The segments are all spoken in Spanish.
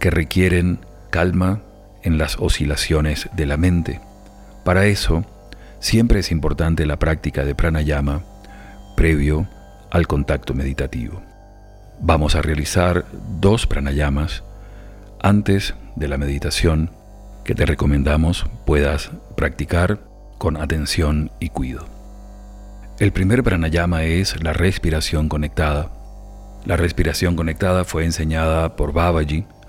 que requieren calma en las oscilaciones de la mente. Para eso, siempre es importante la práctica de pranayama previo al contacto meditativo. Vamos a realizar dos pranayamas antes de la meditación que te recomendamos puedas practicar con atención y cuidado. El primer pranayama es la respiración conectada. La respiración conectada fue enseñada por Babaji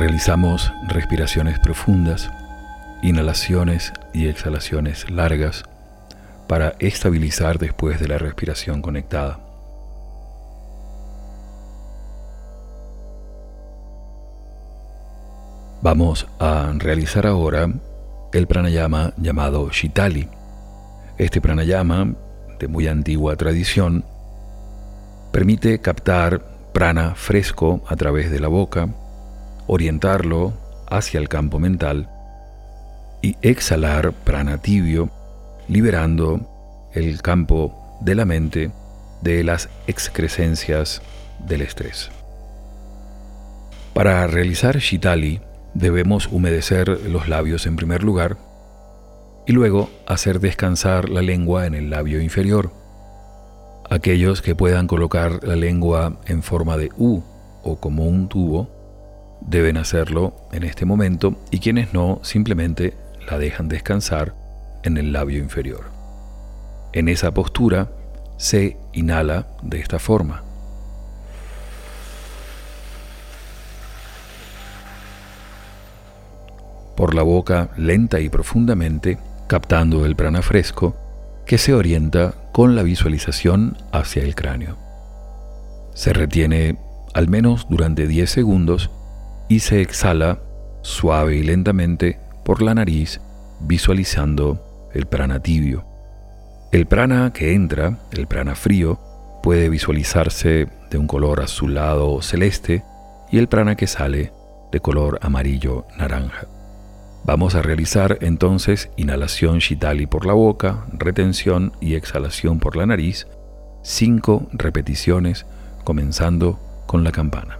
Realizamos respiraciones profundas, inhalaciones y exhalaciones largas para estabilizar después de la respiración conectada. Vamos a realizar ahora el pranayama llamado Shitali. Este pranayama, de muy antigua tradición, permite captar prana fresco a través de la boca, orientarlo hacia el campo mental y exhalar prana tibio, liberando el campo de la mente de las excrescencias del estrés. Para realizar Shitali debemos humedecer los labios en primer lugar y luego hacer descansar la lengua en el labio inferior. Aquellos que puedan colocar la lengua en forma de U o como un tubo deben hacerlo en este momento y quienes no simplemente la dejan descansar en el labio inferior. En esa postura se inhala de esta forma. Por la boca lenta y profundamente, captando el prana fresco que se orienta con la visualización hacia el cráneo. Se retiene al menos durante 10 segundos y se exhala suave y lentamente por la nariz visualizando el prana tibio. El prana que entra, el prana frío, puede visualizarse de un color azulado o celeste y el prana que sale de color amarillo naranja. Vamos a realizar entonces inhalación Shitali por la boca, retención y exhalación por la nariz, cinco repeticiones comenzando con la campana.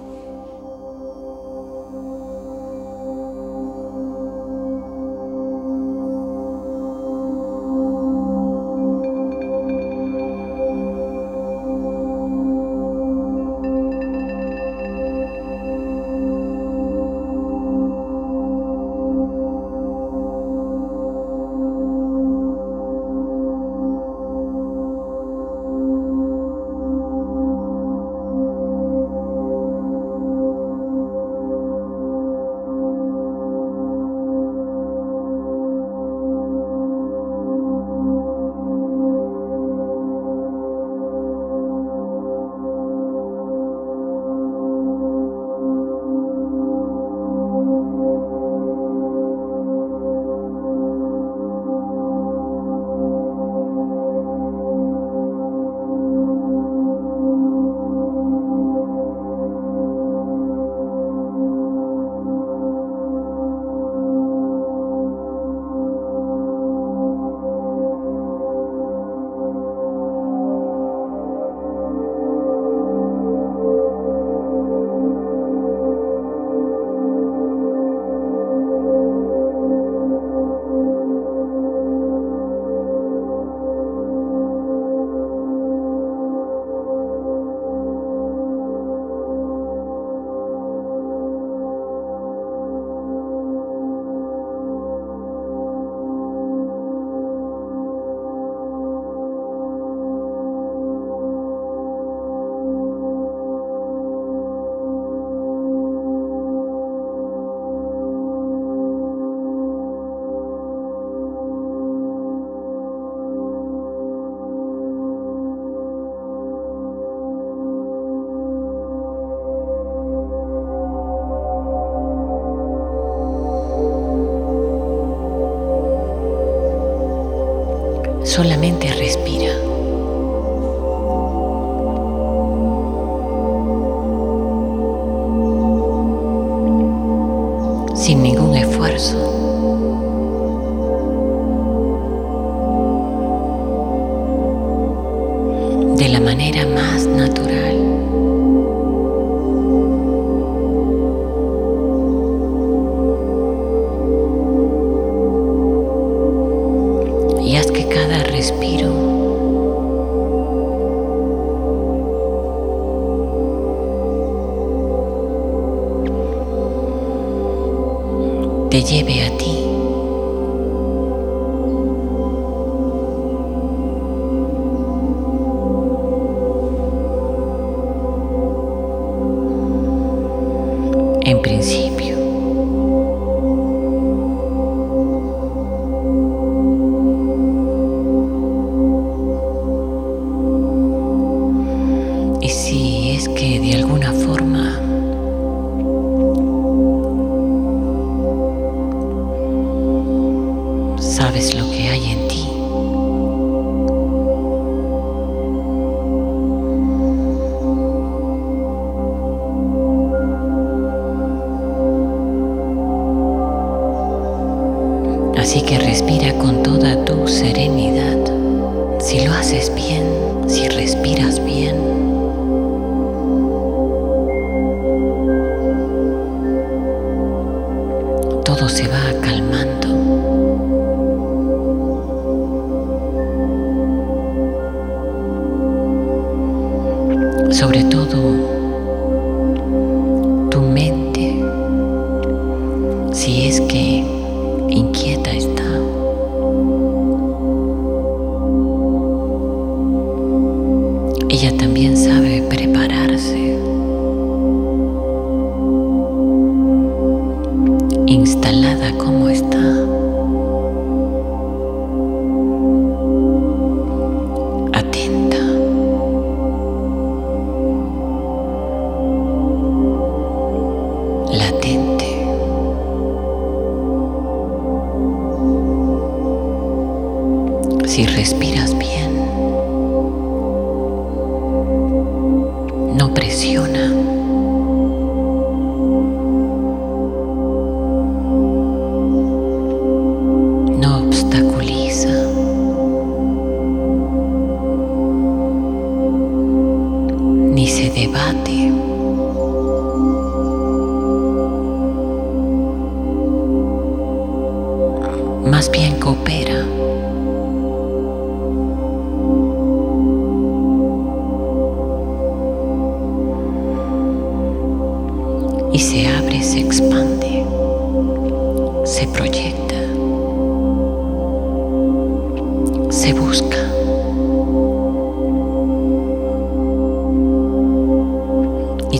Solamente respira. Sin ningún esfuerzo. instalada como está.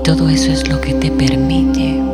Todo eso es lo que te permite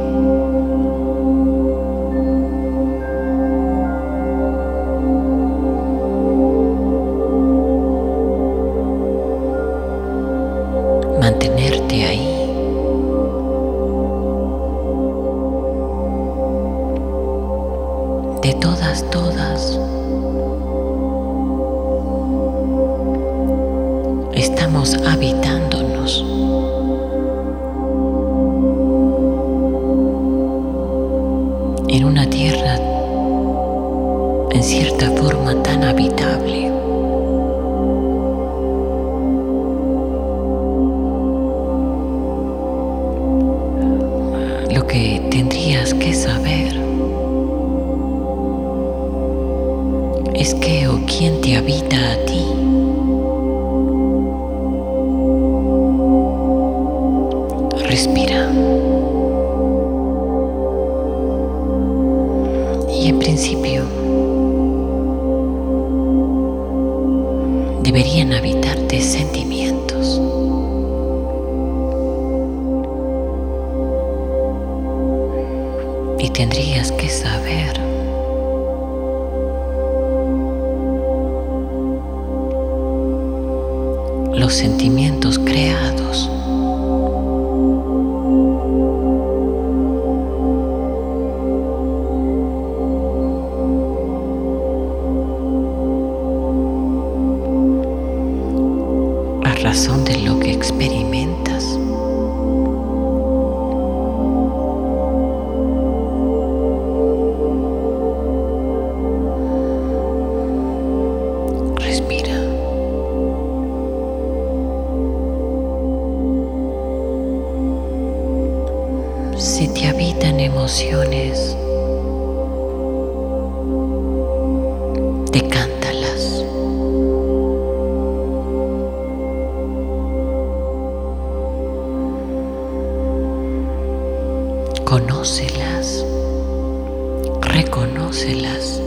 en principio deberían habitarte sentimientos. Y tendrías que saber los sentimientos creados reconócelas, reconócelas.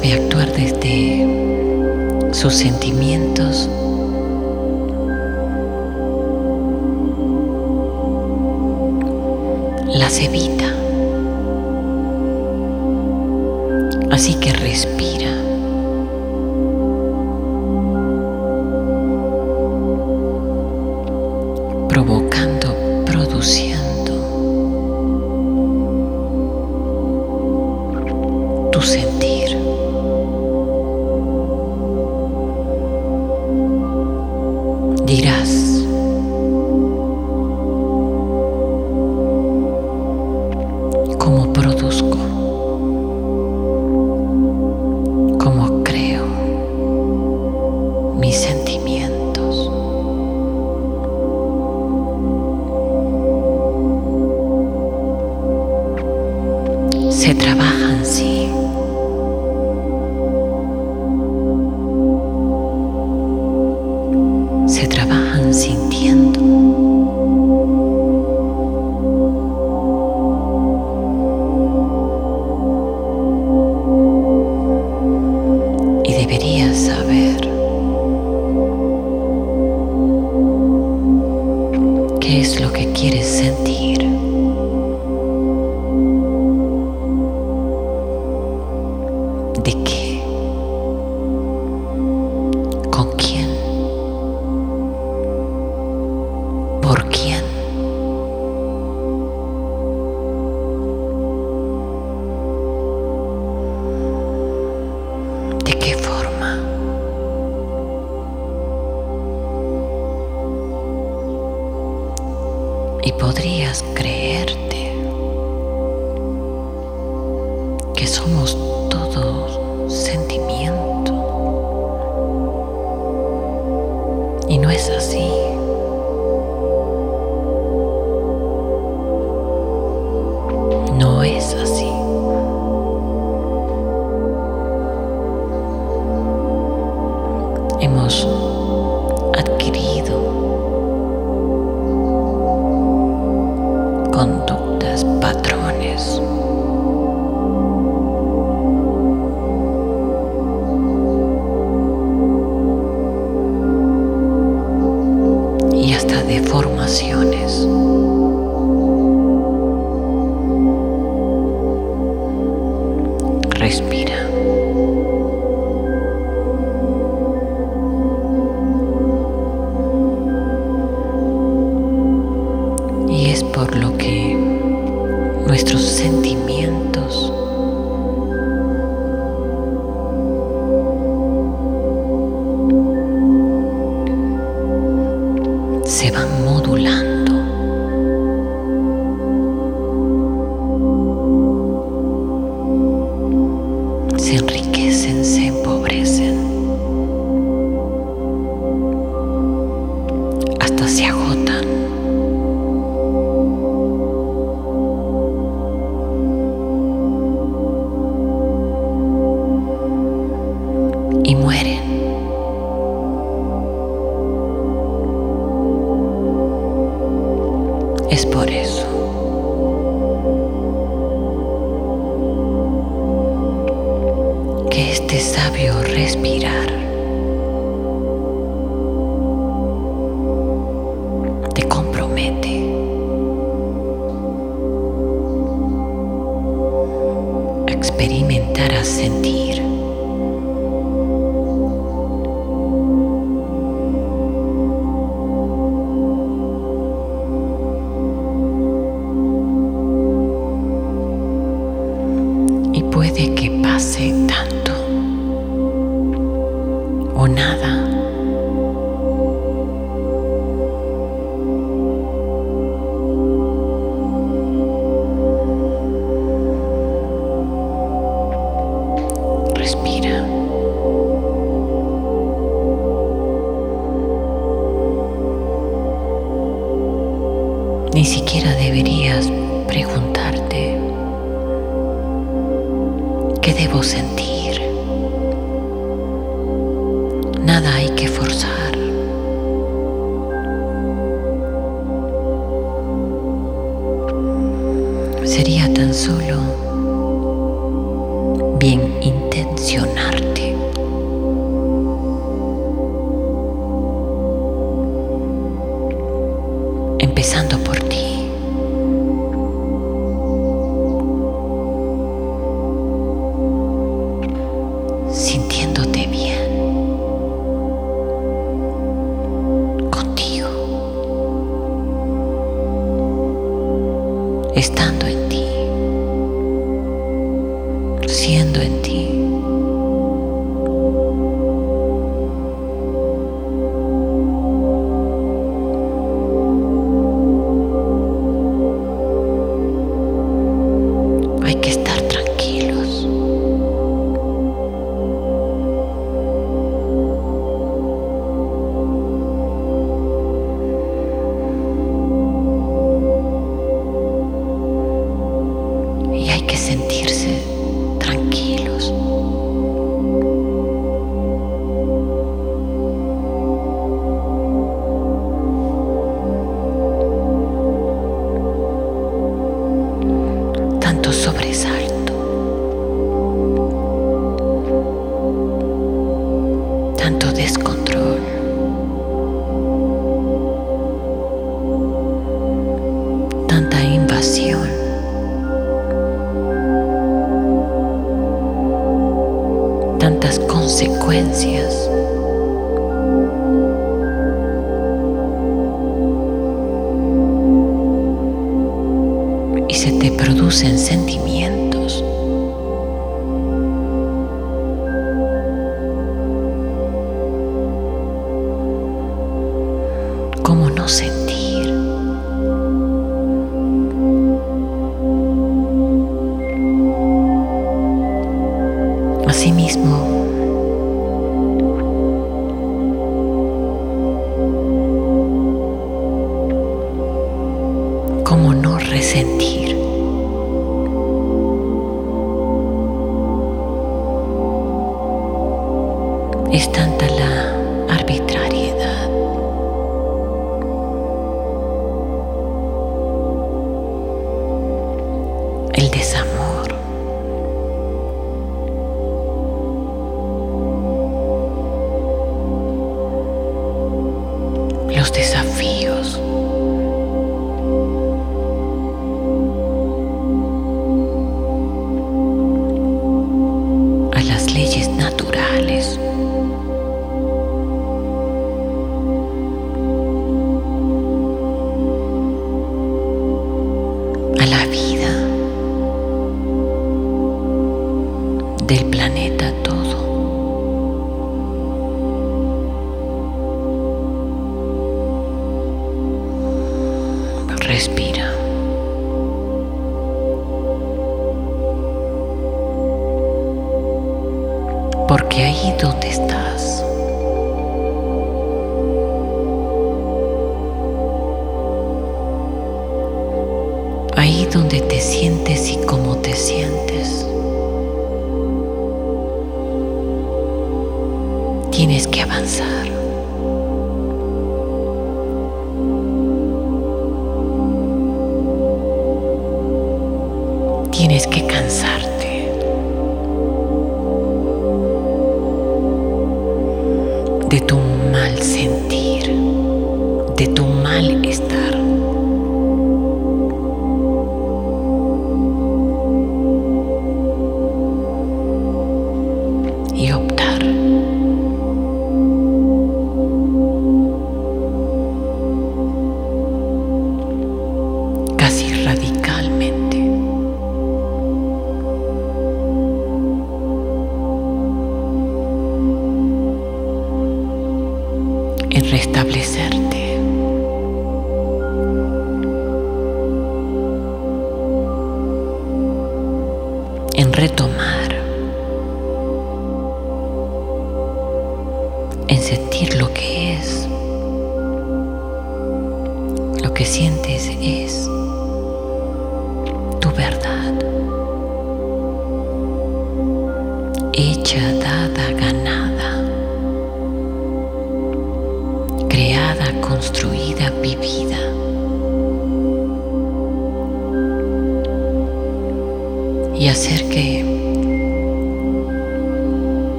sabe actuar desde sus sentimientos. Las evita. Así que respira. trabajan sintiendo. sentimos. se agotan. vos en.